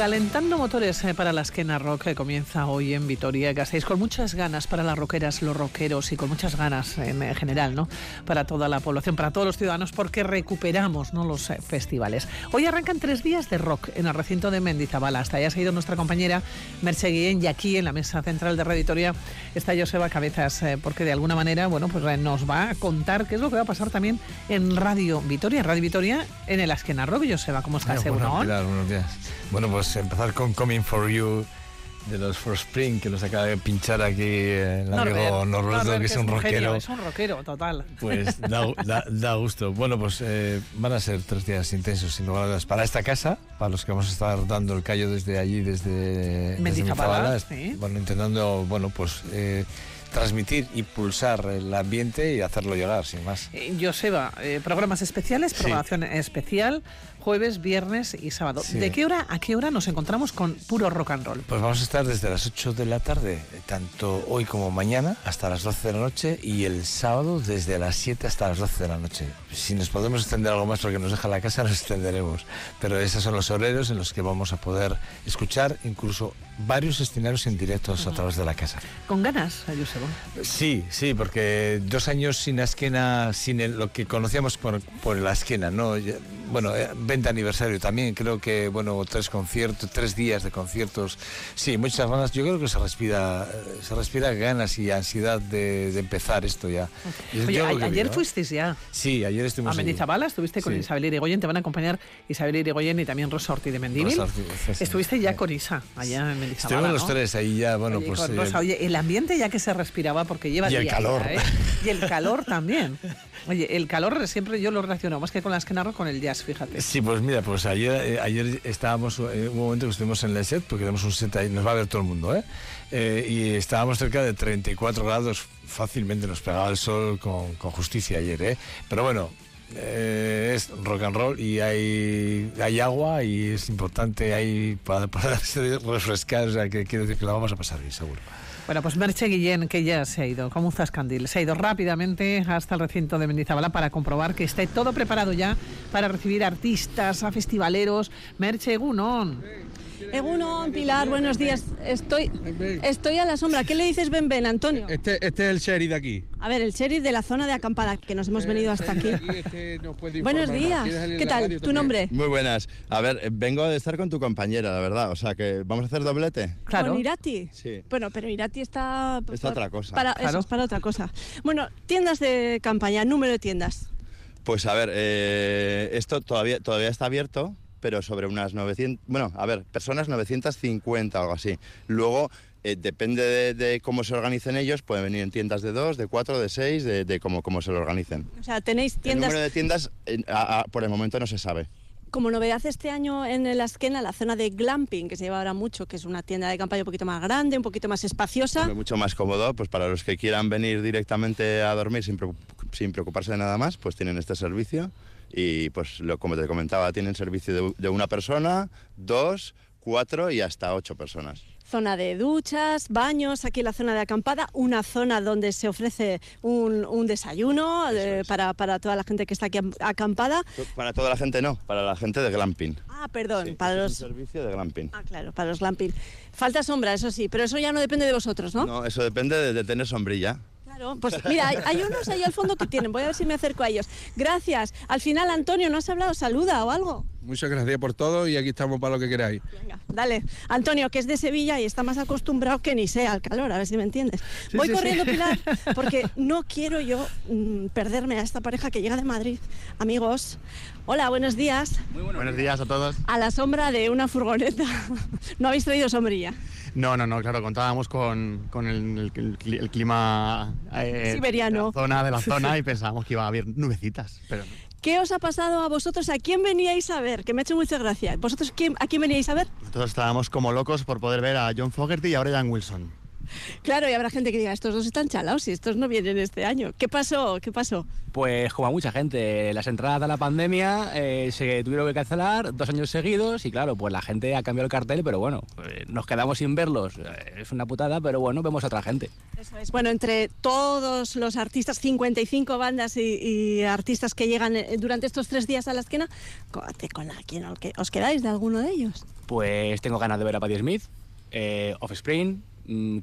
Calentando motores eh, para la esquena rock que comienza hoy en Vitoria Gasteiz con muchas ganas para las rockeras, los rockeros y con muchas ganas en general, ¿no? Para toda la población, para todos los ciudadanos, porque recuperamos, ¿no? Los eh, festivales. Hoy arrancan tres días de rock en el recinto de Mendizabal. Hasta allá se ha ido nuestra compañera Merche Guillén y aquí en la mesa central de Radio Vitoria está Joseba Cabezas, eh, porque de alguna manera, bueno, pues nos va a contar qué es lo que va a pasar también en Radio Vitoria, Radio Vitoria en el Esquena Rock. Joseba, ¿cómo estás? Bueno, buenos días. Bueno, pues empezar con Coming for You de los For Spring, que los acaba de pinchar aquí el amigo Norberto, que, es un rockero. es un rockero, total. Pues da, gusto. Bueno, pues eh, van a ser tres días intensos, sin lugar a dudas, para esta casa, para los que vamos a estar dando el callo desde allí, desde, desde Bueno, intentando, bueno, pues... Eh, transmitir y pulsar el ambiente y hacerlo llorar, sin más. Eh, Joseba, eh, programas especiales, programación especial, jueves, viernes y sábado. ¿De qué hora a qué hora nos encontramos con puro rock and roll? Pues vamos a estar desde las 8 de la tarde, tanto hoy como mañana, hasta las 12 de la noche y el sábado desde las 7 hasta las 12 de la noche. Si nos podemos extender algo más porque nos deja la casa, nos extenderemos. Pero esos son los horarios en los que vamos a poder escuchar incluso varios escenarios en directos a través de la casa. ¿Con ganas, Joseba? Sí, sí, porque dos años sin la esquena, sin lo que conocíamos por, por la esquena, ¿no? Bueno, 20 eh, aniversario también, creo que, bueno, tres conciertos, tres días de conciertos, sí, muchas ganas, yo creo que se respira, se respira ganas y ansiedad de, empezar esto ya. Oye, ayer fuisteis ya. Sí, ayer estuvimos A Mendizabala, estuviste con Isabel Irigoyen, te van a acompañar Isabel Irigoyen y también Rosa Ortiz de Mendívil. Estuviste ya con Isa, allá en Mendizabala, Estuvimos los tres ahí ya, bueno, pues... Eh, oye, el ambiente ya que se respiraba porque lleva Y el calor. ¿eh? Y el calor también. Oye, el calor siempre yo lo relaciono más que con la esquena con el jazz, fíjate. Sí, pues mira, pues ayer, eh, ayer estábamos, en eh, un momento que estuvimos en el set, porque tenemos un set ahí, nos va a ver todo el mundo, ¿eh? y estábamos cerca de 34 grados, fácilmente nos pegaba el sol con, justicia ayer, ¿eh? Pero bueno, es rock and roll y hay, hay agua y es importante ahí para, para refrescar, o sea que quiero decir que la vamos a pasar bien, seguro. Bueno, pues Merche Guillén, que ya se ha ido, como un zascandil, se ha ido rápidamente hasta el recinto de Mendizabala para comprobar que esté todo preparado ya para recibir artistas, a festivaleros. Merche Gunón. Egunon, Pilar, buenos días. Estoy, estoy a la sombra. ¿Qué le dices Ben Ben, Antonio? Este, este es el sheriff de aquí. A ver, el sheriff de la zona de acampada, que nos hemos venido hasta aquí. buenos días. ¿Qué tal? ¿Tu nombre? Muy buenas. A ver, vengo a estar con tu compañera, la verdad. O sea, que vamos a hacer doblete. Claro. ¿Con Irati? Sí. Bueno, pero Irati está... Está otra cosa. Para, Eso es para otra cosa. Bueno, tiendas de campaña, número de tiendas. Pues a ver, eh, esto todavía, todavía está abierto, pero sobre unas 900, bueno, a ver, personas 950 o algo así. Luego, eh, depende de, cómo se organicen ellos, pueden venir en tiendas de dos, de cuatro, de seis, de, cómo, cómo se lo organicen. O sea, tenéis tiendas... El número de tiendas por el momento no se sabe. Como novedad este año en la esquena, la zona de glamping, que se lleva ahora mucho, que es una tienda de campaña un poquito más grande, un poquito más espaciosa. Mucho más cómodo, pues para los que quieran venir directamente a dormir sin, sin preocuparse de nada más, pues tienen este servicio y pues lo, como te comentaba, tienen servicio de, una persona, dos, cuatro y hasta ocho personas zona de duchas, baños, aquí la zona de acampada, una zona donde se ofrece un, desayuno eh, para, para, toda la gente que está aquí acampada. Para toda la gente no, para la gente de glamping. Ah, perdón, para los... servicio de glamping. Ah, claro, para los glamping. Falta sombra, eso sí, pero eso ya no depende de vosotros, ¿no? No, eso depende de tener sombrilla pues mira, hay, unos ahí al fondo que tienen, voy a ver si me acerco a ellos. Gracias. Al final, Antonio, ¿no has hablado? Saluda o algo. Muchas gracias por todo y aquí estamos para lo que queráis. Venga, dale. Antonio, que es de Sevilla y está más acostumbrado que ni sea al calor, a ver si me entiendes. Voy corriendo, Pilar, porque no quiero yo mm, perderme a esta pareja que llega de Madrid. Amigos, hola, buenos días. Muy buenos días a todos. A la sombra de una furgoneta. ¿No habéis traído sombrilla? No, no, no, claro, contábamos con, el, clima eh, siberiano. De la zona de la zona y pensábamos que iba a haber nubecitas, pero ¿Qué os ha pasado a vosotros? ¿A quién veníais a ver? Que me ha hecho mucha gracia. ¿Vosotros quién, a quién veníais a ver? Nosotros estábamos como locos por poder ver a John Fogerty y a Brian Wilson. Claro, y habrá gente que diga, estos dos están chalados y estos no vienen este año. ¿Qué pasó? ¿Qué pasó? Pues como a mucha gente, las entradas de la pandemia eh, se tuvieron que cancelar dos años seguidos y claro, pues la gente ha cambiado el cartel, pero bueno, eh, nos quedamos sin verlos. Eh, es una putada, pero bueno, vemos a otra gente. Eso es. Bueno, entre todos los artistas, 55 bandas y, y artistas que llegan durante estos tres días a la esquina, ¿con, con la- quién os quedáis de alguno de ellos? Pues tengo ganas de ver a Patti Smith, eh, Offspring,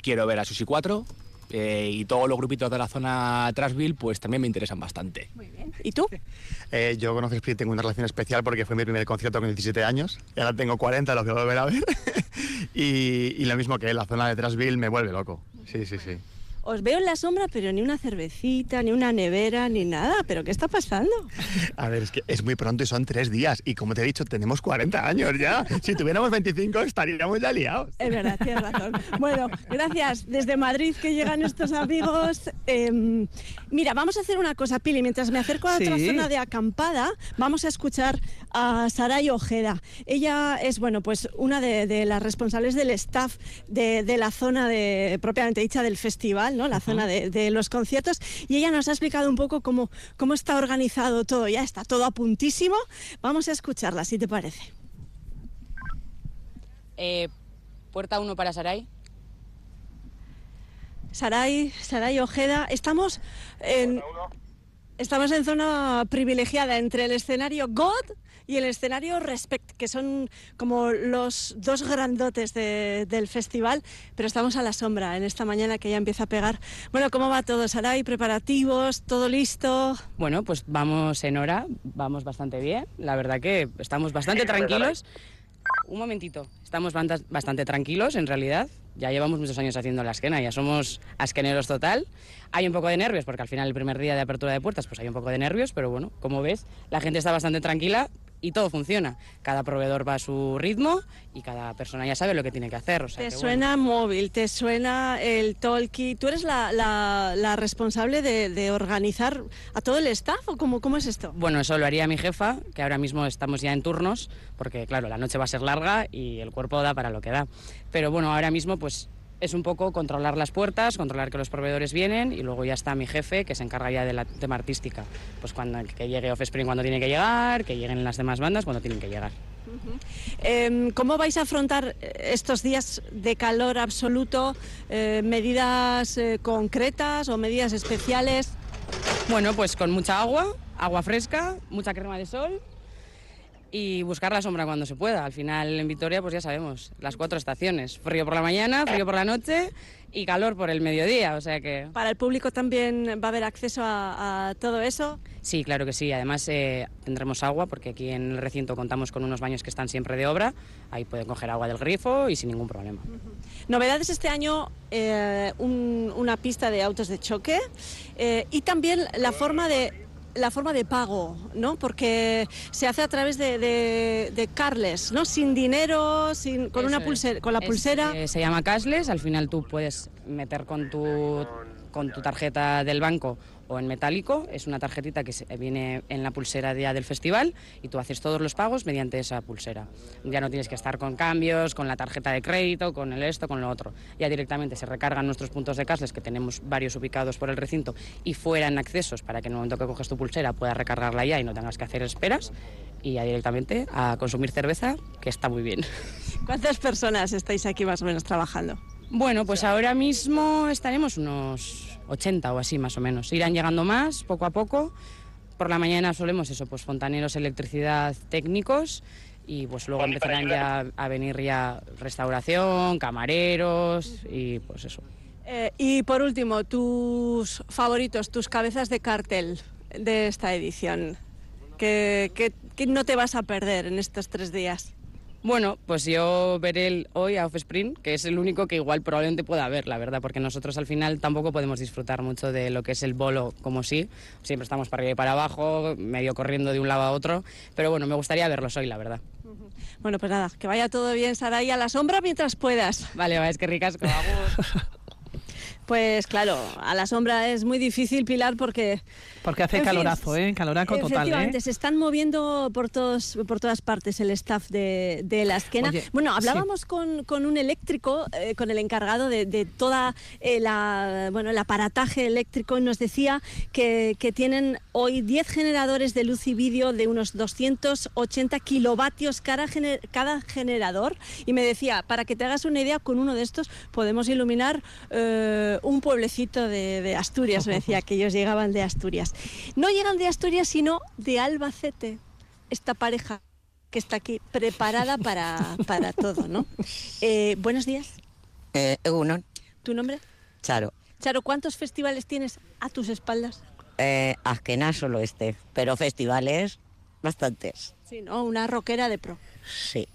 quiero ver a Susi 4 eh, y todos los grupitos de la zona Trashville pues también me interesan bastante. Muy bien. ¿Y tú? Eh, yo con Offspring tengo una relación especial porque fue mi primer concierto con 17 años. Y ahora tengo 40, lo quiero volver a ver. y, y lo mismo que la zona de Trashville me vuelve loco. Sí, sí, sí. Os veo en la sombra, pero ni una cervecita, ni una nevera, ni nada. ¿Pero qué está pasando? A ver, es que es muy pronto y son tres días. Y como te he dicho, tenemos 40 años ya. Si tuviéramos 25 estaríamos ya liados. Es verdad, tienes razón. Bueno, gracias. Desde Madrid que llegan estos amigos. Eh, mira, vamos a hacer una cosa, Pili. Mientras me acerco a otra Sí. zona de acampada, vamos a escuchar a Saray Ojeda. Ella es, bueno, pues una de, de las responsables del staff de, de la zona de, propiamente dicha del festival, ¿no? La zona de, de los conciertos. Y ella nos ha explicado un poco cómo, cómo está organizado todo. Ya está todo a puntísimo. Vamos a escucharla, si te parece. Eh, puerta 1 para Saray. Saray, Saray Ojeda, estamos en, estamos en zona privilegiada entre el escenario God y el escenario Respect, que son como los dos grandotes de- del festival, pero estamos a la sombra en esta mañana que ya empieza a pegar. Bueno, ¿cómo va todo, Saray? ¿Preparativos? ¿Todo listo? Bueno, pues vamos en hora, vamos bastante bien. La verdad que estamos bastante tranquilos. Un momentito, estamos bastante tranquilos en realidad. Ya llevamos muchos años haciendo la esquena, ya somos asqueneros total. Hay un poco de nervios, porque al final el primer día de apertura de puertas pues hay un poco de nervios, pero bueno, como ves, la gente está bastante tranquila y todo funciona. Cada proveedor va a su ritmo y cada persona ya sabe lo que tiene que hacer. o sea Te que, bueno. suena móvil, te suena el talkie. ¿Tú eres la, la- la responsable de, de organizar a todo el staff o cómo, cómo es esto? Bueno, eso lo haría mi jefa, que ahora mismo estamos ya en turnos, porque claro, la noche va a ser larga y el cuerpo da para lo que da. Pero bueno, ahora mismo pues es un poco controlar las puertas, controlar que los proveedores vienen y luego ya está mi jefe que se encarga ya de la tema artística. Pues cuando que llegue Offspring cuando tiene que llegar, que lleguen las demás bandas cuando tienen que llegar. Em, ¿Cómo vais a afrontar eh, estos días de calor absoluto? Eh, ¿Medidas eh, concretas o medidas especiales? Bueno, pues con mucha agua, agua fresca, mucha crema de sol y buscar la sombra cuando se pueda. Al final en Vitoria, pues ya sabemos, las cuatro estaciones. Frío por la mañana, frío por la noche y calor por el mediodía. O sea que ¿Para el público también va a haber acceso a, a todo eso? sí, claro que sí. Además eh, tendremos agua porque aquí en el recinto contamos con unos baños que están siempre de obra. Ahí pueden coger agua del grifo y sin ningún problema. Novedades este año, eh, un- una pista de autos de choque eh, y también la forma de la forma de pago, ¿no? Porque se hace a través de, de, de carles, ¿no? Sin dinero, sin, con una Eso pulsera, con la Es, pulsera. eh, se llama cashless, al final tú puedes meter con tu, con tu tarjeta del banco o en metálico, es una tarjetita que se- viene en la pulsera ya del festival y tú haces todos los pagos mediante esa pulsera. Ya no tienes que estar con cambios, con la tarjeta de crédito, con el esto, con lo otro. Ya directamente se recargan nuestros puntos de cashless, que tenemos varios ubicados por el recinto y fuera en accesos para que en el momento que coges tu pulsera puedas recargarla ya y no tengas que hacer esperas. Y ya directamente a consumir cerveza, que está muy bien. ¿Cuántas personas estáis aquí más o menos trabajando? Bueno, pues ahora mismo estaremos unos 80 o así más o menos. Irán llegando más poco a poco. Por la mañana solemos eso, pues fontaneros, electricidad, técnicos y pues luego empezarán ya a venir ya restauración, camareros y pues eso. Eh, y por último, tus favoritos, tus cabezas de cartel de esta edición. ¿Qué, qué- qué no te vas a perder en estos tres días? Bueno, pues yo veré el- hoy a Offspring, que es el único que igual probablemente pueda ver, la verdad, porque nosotros al final tampoco podemos disfrutar mucho de lo que es el bolo como sí. Siempre estamos para arriba y para abajo, medio corriendo de un lado a otro, pero bueno, me gustaría verlos hoy, la verdad. Bueno, pues nada, que vaya todo bien, Saray, a la sombra mientras puedas. Vale, va, es que ricasco, agur. Pues claro, a la sombra es muy difícil, Pilar, porque... Porque hace calorazo, ¿eh? Caloraco total, Efectivamente, ¿eh? se están moviendo por, todos, por todas partes el staff de, de la esquena. bueno, hablábamos con, con, un eléctrico, eh, con el encargado de, de toda eh, la, bueno, el aparataje eléctrico, y nos decía que, que tienen hoy 10 generadores de luz y vídeo de unos 280 kilovatios cada, gener, cada generador. Y me decía, para que te hagas una idea, con uno de estos podemos iluminar eh, un pueblecito de, de Asturias, me decía que ellos llegaban de Asturias. No llegan de Asturias, sino de Albacete, esta pareja que está aquí preparada para, para todo, ¿no? Eh, buenos días. Eh, uno. ¿Tu nombre? Charo. Charo, ¿cuántos festivales tienes a tus espaldas? Eh, Azquena solo este, pero festivales bastantes. Sí, ¿no? Una rockera de pro. Sí,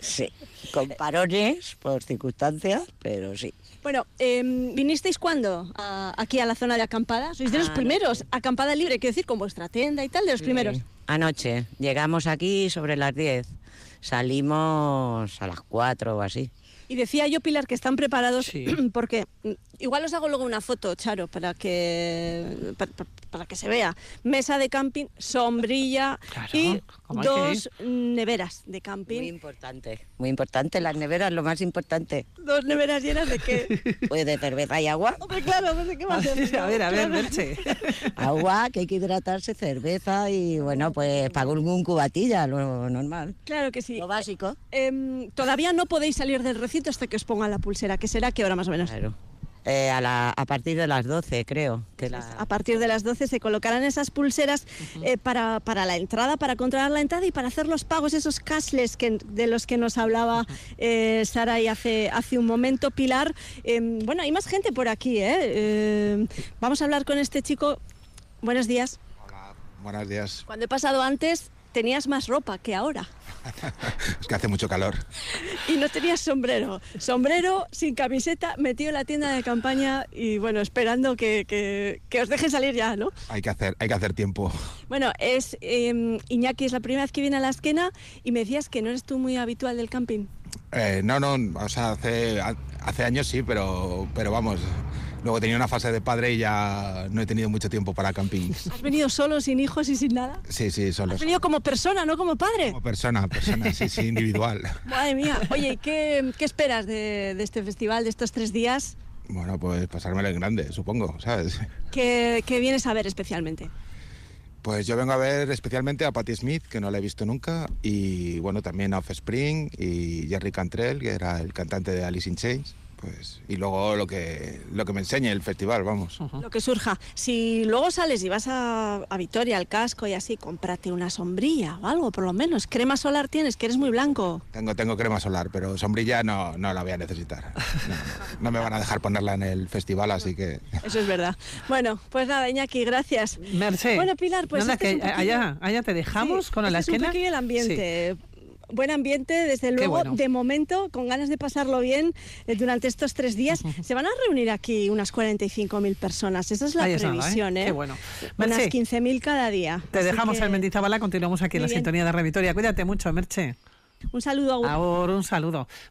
sí. Con parones por circunstancias, pero sí. Bueno, eh, ¿vinisteis cuándo a, aquí a la zona de acampada? Sois de los Ah, primeros, acampada libre, quiero decir, con vuestra tienda y tal, de los primeros. Anoche llegamos aquí sobre las 10. Salimos a las 4 o así. Y decía yo, Pilar, que están preparados Sí. porque igual os hago luego una foto, Charo, para que para, que se vea. Mesa de camping, sombrilla Claro, y que dos neveras de Muy camping. importante, muy importante. Las neveras, lo más importante. Dos neveras llenas de qué? Pues de cerveza y agua. Hombre, claro, no sé qué va a hacer. A ver, a ver, Claro. Merche. Agua, que hay que hidratarse, cerveza y bueno, pues pago un cubatilla, lo normal. Claro que sí. Lo básico. Em, todavía no podéis salir del recinto hasta que os pongan la pulsera, que será qué hora más o menos. Claro. Eh, a, la- a partir de las 12, creo. Que la- A partir de las 12 se colocarán esas pulseras eh, para, para la entrada, para controlar la entrada y para hacer los pagos, esos cashless que, de los que nos hablaba eh, Sara y hace, hace un momento. Pilar, bueno, hay más gente por aquí. ¿eh? Vamos a hablar con este chico. Buenos días. Hola, buenos días. Cuando he pasado antes tenías más ropa que ahora Es que hace mucho calor. y no tenías sombrero. Sombrero sin camiseta, metido en la tienda de campaña y bueno, esperando que, que- que os deje salir ya, ¿no? Hay que hacer, hay que hacer tiempo. Bueno, es eh, Iñaki, es la primera vez que viene a la esquena y me decías que no eres tú muy habitual del camping. Eh, no, no, o sea, hace, hace años sí, pero, pero vamos. Luego tenía una fase de padre y ya no he tenido mucho tiempo para camping. ¿Has venido solo, sin hijos y sin nada? Sí, sí, solo. Has venido como persona, no como padre. Como persona, persona, sí, sí, individual. Madre mía. Oye, ¿y ¿qué, qué esperas de, de este festival, de estos tres días? Bueno, pues pasármelo en grande, supongo, ¿sabes? ¿Qué, qué vienes a ver especialmente? Pues yo vengo a ver especialmente a Patti Smith, que no la he visto nunca, y bueno, también a Offspring y Jerry Cantrell, que era el cantante de Alice in Chains. Pues, y luego lo que, lo que me enseñe el festival, vamos. Lo que surja. Si luego sales y vas a, a Vitoria, al casco y así, cómprate una sombrilla o algo, por lo menos. Crema solar tienes, que eres muy blanco. Tengo, tengo crema solar, pero sombrilla no, no la voy a necesitar. No, no me van a dejar ponerla en el festival, así que... Eso es verdad. Bueno, pues nada, Iñaki, gracias. Merche. Bueno, Pilar, pues nada, este es que un poquillo- allá, allá te dejamos Sí, con la este es un esquena. el ambiente. Buen ambiente, desde luego, bueno. de momento, con ganas de pasarlo bien eh, durante estos tres días. Se van a reunir aquí unas 45.000 personas, esa es la Ahí nada, ¿eh? previsión, ¿eh? Qué bueno. Unas Merche. 15.000 cada día. Te Así dejamos que en Mendizabala, continuamos aquí en la bien. sintonía de Revitoria. Cuídate mucho, Merche. Un saludo a Ahora un saludo.